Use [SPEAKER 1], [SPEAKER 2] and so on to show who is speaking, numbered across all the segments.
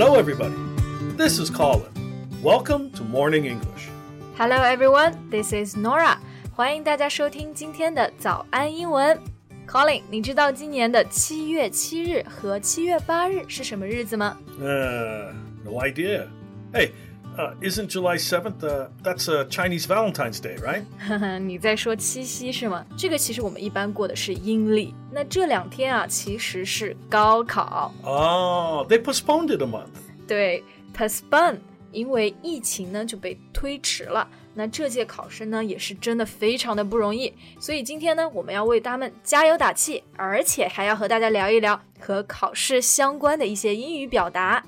[SPEAKER 1] Hello, everybody. This is Colin. Welcome to Morning English.
[SPEAKER 2] Hello, everyone. This is Norah. 欢迎大家收听今天的早安英文。Colin，你知道今年的七月七日和七月八日是什么日子吗？
[SPEAKER 1] 呃、uh,，No idea. Hey, uh, isn't July 7th? Uh, that's uh, Chinese Valentine's Day, right?
[SPEAKER 2] 你在说七夕是吗？这个其实我们一般过的是阴历。那这两天啊，其实是高考。
[SPEAKER 1] Oh, they postponed it a month.
[SPEAKER 2] 对，postpone，因为疫情呢就被推迟了。那这届考生呢也是真的非常的不容易，所以今天呢我们要为他们加油打气，而且还要和大家聊一聊和考试相关的一些英语表达。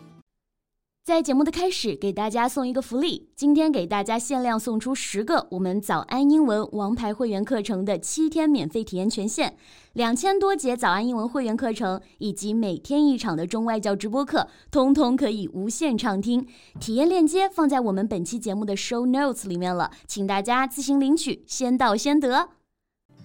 [SPEAKER 3] 在节目的开始，给大家送一个福利。今天给大家限量送出十个我们早安英文王牌会员课程的七天免费体验权限，两千多节早安英文会员课程以及每天一场的中外教直播课，通通可以无限畅听。体验链接放在我们本期节目的 show notes 里面了，请大家自行领取，先到先得。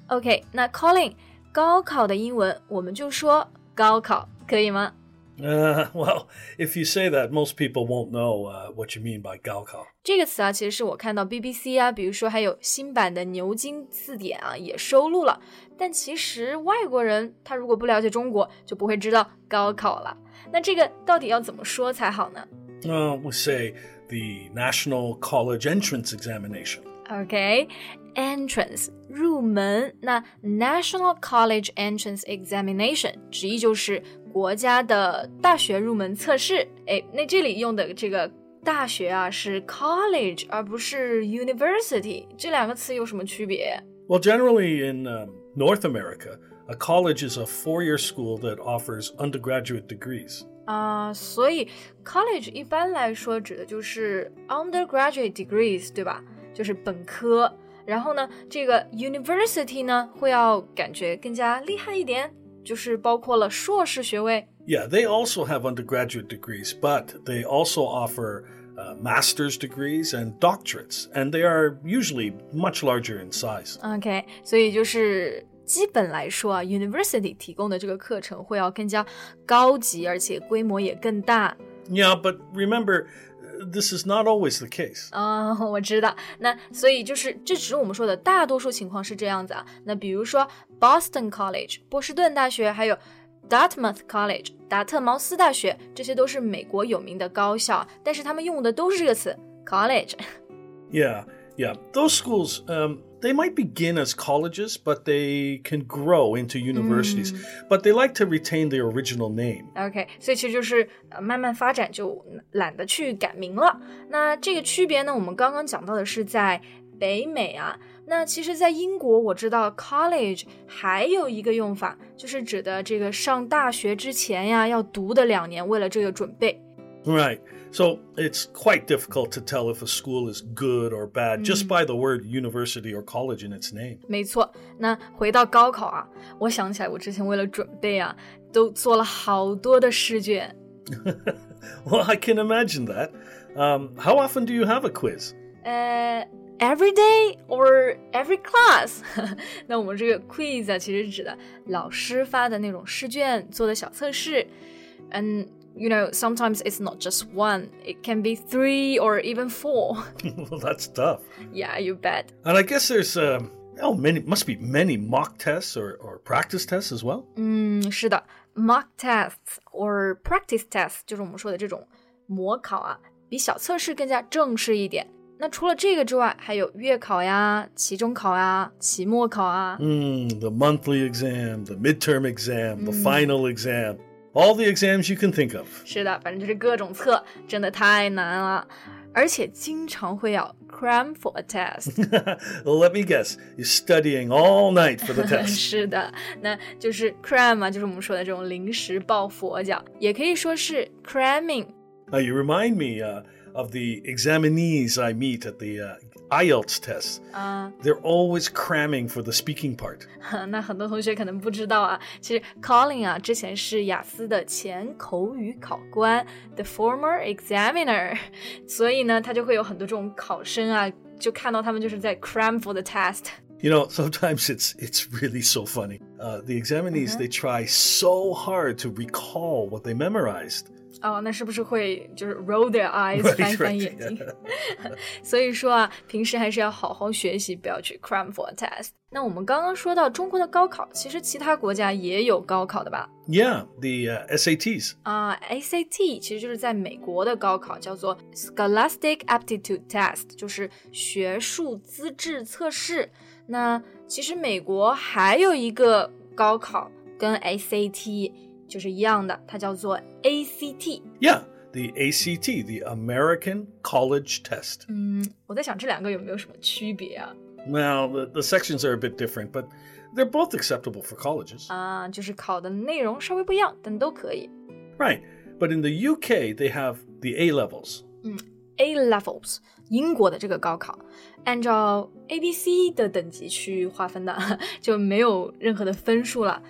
[SPEAKER 2] OK，那 Colin，高考的英文我们就说高考，可以吗？
[SPEAKER 1] Uh, well, if you say that, most people won't know uh, what you mean by 高考.
[SPEAKER 2] 这个词啊，其实是我看到 BBC 啊，比如说还有新版的牛津字典啊，也收录了。但其实外国人他如果不了解中国，就不会知道高考了。那这个到底要怎么说才好呢
[SPEAKER 1] Uh, we say the National College Entrance Examination.
[SPEAKER 2] OK，entrance、入门。那 National College Entrance Examination 直译就是国家的大学入门测试。哎，那这里用的这个大学啊是 college 而不是 university，这两个词有什么区别？
[SPEAKER 1] Well, generally in um, North America, a college is a four year school that offers undergraduate degrees.
[SPEAKER 2] 啊、所以 college 一般来说指的就是 undergraduate degrees，对吧？就是本科。 然后呢，这个 university 呢，会要感觉更加厉害一点，就是包括了硕士学位。
[SPEAKER 1] Yeah, they also have undergraduate degrees, but they also offer uh, master's degrees and doctorates, and they are usually much larger in size.
[SPEAKER 2] OK，所以就是基本来说啊，university 提供的这个课程会要更加高级，而且规模也更大。
[SPEAKER 1] Yeah, but remember, uh, this is not always the case.
[SPEAKER 2] 啊、我知道。那所以就是，这只是我们说的大多数情况是这样子啊。那比如说 Boston College 波士顿大学，还有 Dartmouth College 达特茅斯大学，这些都是美国有名的高校，但是他们用的都是这个词 college。
[SPEAKER 1] Yeah, yeah. Those schools, um, they might begin as colleges, but they can grow into universities. But they like to retain their original name.
[SPEAKER 2] OK，所以其实就是呃慢慢发展就懒得去改名了。那这个区别呢，我们刚刚讲到的是在北美啊。那其实，在英国，我知道 college 还有一个用法，就是指的这个上大学之前呀，要读的两年，为了这个准备。
[SPEAKER 1] Right. So it's quite difficult to tell if a school is good or bad just by the word university or college in its name.
[SPEAKER 2] 没错，那回到高考啊，我想起来，我之前为了准备啊，都做了好多的试卷。
[SPEAKER 1] Well, I can imagine that. Um, how often do you have a quiz?
[SPEAKER 2] 呃，every day or every class？那我们这个 quiz 啊，其实指的老师发的那种试卷做的小测试。And you know, sometimes it's not just one; it can be three or even four.
[SPEAKER 1] well, that's tough.
[SPEAKER 2] yeah, you bet.
[SPEAKER 1] And I guess there's um, oh, many must be many mock tests or, or practice tests as well.
[SPEAKER 2] 嗯，是的，mock tests or practice tests 就是我们说的这种模考啊，比小测试更加正式一点。那除了这个之外，还有月考呀、期中考呀、期末考啊。
[SPEAKER 1] Mm, the monthly exam, the midterm exam, the final exam, all the exams you can think of.
[SPEAKER 2] 是的，反正就是各种测，真的太难了，而且经常会要 cram for a test。
[SPEAKER 1] well, let me guess, you're studying all night for the test.
[SPEAKER 2] 是的，那就是 cram 啊，就是我们说的这种临时抱佛脚，也可以说是 cramming。
[SPEAKER 1] Uh, you remind me uh, of the examinees I meet at the uh, IELTS tests.
[SPEAKER 2] 啊、
[SPEAKER 1] They're always cramming for the speaking part.
[SPEAKER 2] 那很多同学可能不知道啊，其实 Colin 啊之前是雅思的前口语考官，the former examiner，所以呢，他就会有很多这种考生啊，就看到他们就是在 cram for the test。
[SPEAKER 1] You know, sometimes it's it's really so funny. Uh, the examinees they try so hard to recall what they memorized.
[SPEAKER 2] 哦，那是不是会就是 roll their
[SPEAKER 1] eyes，Right,
[SPEAKER 2] 翻一翻眼睛？所以说啊，平时还是要好好学习，不要去 cram for a test。那我们刚刚说到中国的高考，其实其他国家也有高考的吧
[SPEAKER 1] ？Yeah, the uh, SATs.
[SPEAKER 2] 啊、s a t 其实就是在美国的高考，叫做 Scholastic Aptitude Test，就是学术资质测试。那其实美国还有一个高考跟 SAT 就是一样的，它叫做 ACT。
[SPEAKER 1] Yeah, the ACT, the American College Test.
[SPEAKER 2] 嗯，我在想这两个有没有什么区别啊？
[SPEAKER 1] Well, the, the sections are a bit different, but they're both acceptable for colleges.
[SPEAKER 2] 啊，就是考的内容稍微不一样，但都可以。
[SPEAKER 1] Right. But in the UK, they have the A levels.
[SPEAKER 2] A levels，英国的这个高考，按照 A、B、C 的等级去划分的，就没有任何的分数了。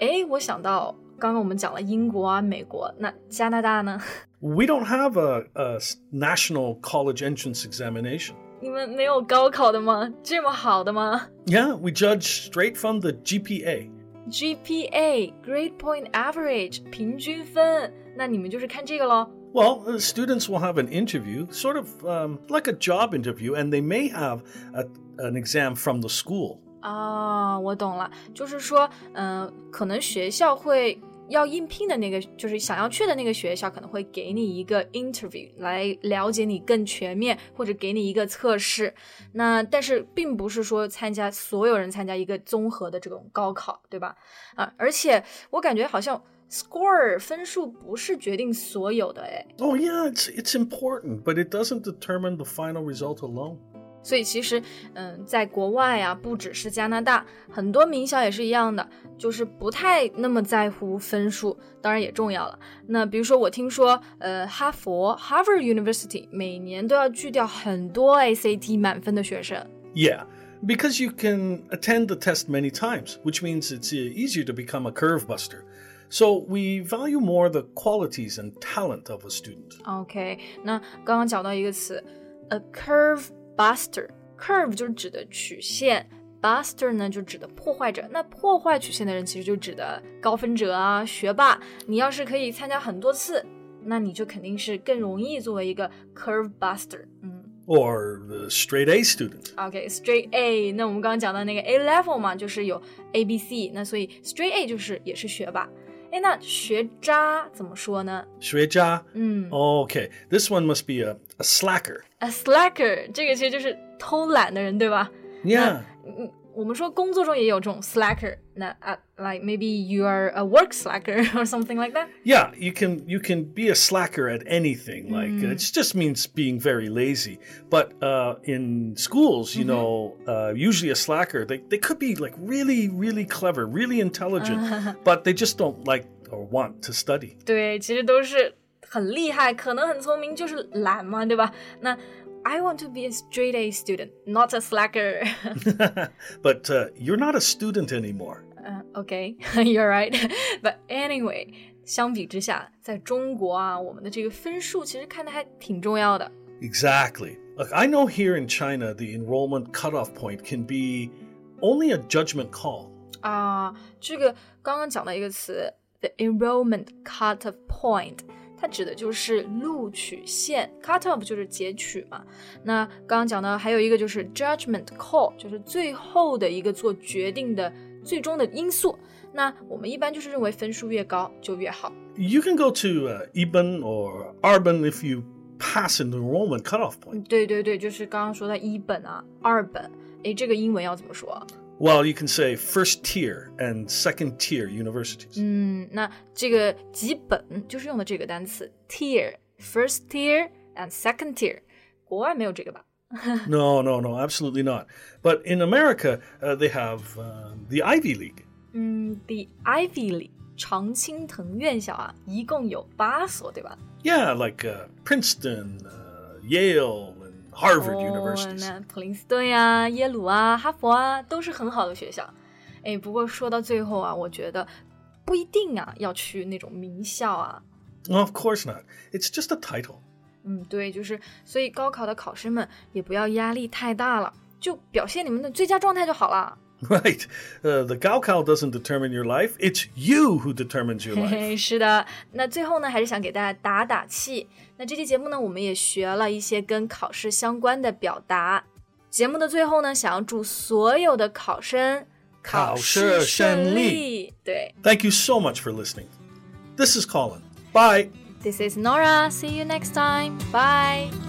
[SPEAKER 2] 诶，我想到 刚刚我们讲了英国啊、美国，那加拿大呢？
[SPEAKER 1] We don't have a, a s- national college entrance examination.
[SPEAKER 2] 你们没有高考的吗？这么好的吗
[SPEAKER 1] Yeah, we judge straight from the GPA.
[SPEAKER 2] ？GPA Grade Point Average 平均分，那你们就是看这个喽。
[SPEAKER 1] Well, uh, students will have an interview, sort of um, like a job interview, and they may have a, an exam from the school.
[SPEAKER 2] 啊，我懂了，就是说，嗯、可能学校会 要应聘的那个，就是想要去的那个学校，可能会给你一个 interview 来了解你更全面，或者给你一个测试。那但是并不是说参加所有人参加一个综合的这种高考，对吧？啊，而且我感觉好像 score 分数不是决定所有的，哎
[SPEAKER 1] ，Oh, yeah, it's, it's important, but it doesn't determine the final result alone.
[SPEAKER 2] 所以其实，嗯，在国外啊，不只是加拿大，很多名校也是一样的，就是不太那么在乎分数，当然也重要了。那比如说，我听说，呃，哈佛 （Harvard University） 每年都要拒掉很多 ACT 满分的学生。
[SPEAKER 1] Yeah, because you can attend the test many times, which means it's uh, easier to become a curve buster. So we value more the qualities and talent of a student.
[SPEAKER 2] OK，那刚刚讲到一个词，a curve buster。curve 就是指的曲线，buster 呢就指的破坏者。那破坏曲线的人其实就指的高分者啊，学霸。你要是可以参加很多次，那你就肯定是更容易作为一个 curve buster。嗯
[SPEAKER 1] Or the straight A student.
[SPEAKER 2] Okay, straight、A。那我们刚刚讲到那个 A level 嘛，就是有 A、B、C，那所以 straight A 就是也是学霸。哎，那学渣怎么说呢？
[SPEAKER 1] 学渣.
[SPEAKER 2] 嗯
[SPEAKER 1] Okay, this one must be a, a slacker.
[SPEAKER 2] A slacker，这个其实就是偷懒的人，对吧
[SPEAKER 1] ？Yeah.
[SPEAKER 2] 嗯，我们说工作中也有这种 slacker，那啊、like maybe you are a work slacker or something like that。
[SPEAKER 1] Yeah, you can you can be a slacker at anything. Like it just means being very lazy. But uh, in schools, you know, uh, usually a slacker they, they could be like really really clever, really intelligent, but they just don't like or want to study.
[SPEAKER 2] 对，其实都是很厉害，可能很聪明，就是懒嘛，对吧？那 I want to be a straight A student, not a slacker 。
[SPEAKER 1] but uh, you're not a student anymore.
[SPEAKER 2] 嗯、o k you're right. But anyway，相比之下，在中国啊，我们的这个分数其实看的还挺重要的。
[SPEAKER 1] Exactly. Look, I know here in China the enrollment cutoff point can be only a judgment call.
[SPEAKER 2] 啊，这个刚刚讲到一个词，the enrollment cut-off point， 它指的就是录取线，cut-off 就是截取嘛。那刚刚讲到还有一个就是 judgment call，就是最后的一个做决定的最终的因素。那我们一般就是认为分数越高就越好。
[SPEAKER 1] You can go to uh, Iban or Arban if you pass an enrollment cutoff point.
[SPEAKER 2] 对对对，就是刚刚说的一本啊、二本，诶，这个英文要怎么说？
[SPEAKER 1] Well, you can say first tier and second tier universities.
[SPEAKER 2] 嗯，那这个几本就是用的这个单词 tier，first tier and second tier，国外没有这个吧？
[SPEAKER 1] no, no, no, absolutely not. But in America, uh, they have uh, the Ivy League.
[SPEAKER 2] 嗯，the Ivy League 常青藤院校啊，一共有八所，对吧？
[SPEAKER 1] Yeah, like uh, Princeton, uh, Yale, and Harvard
[SPEAKER 2] 哦
[SPEAKER 1] universities.
[SPEAKER 2] 那普林斯顿呀、耶鲁啊、哈佛啊，都是很好的学校。哎，不过说到最后啊，我觉得不一定啊，要去那种名校啊。
[SPEAKER 1] Of course not. It's just a title.
[SPEAKER 2] 嗯，对，就是所以高考的考生们也不要压力太大了，就表现你们的最佳状态就好了。
[SPEAKER 1] Right. Uh, the Gaokao doesn't determine your life. It's you who determines your life.
[SPEAKER 2] 是的，那最后呢，还是想给大家打打气。那这期节目呢，我们也学了一些跟考试相关的表达。节目的最后呢，想要祝所有的考生
[SPEAKER 1] 考
[SPEAKER 2] 试
[SPEAKER 1] 顺利。
[SPEAKER 2] 对。
[SPEAKER 1] Thank you so much for listening. This is Colin. Bye.
[SPEAKER 2] This is Norah. See you next time. Bye.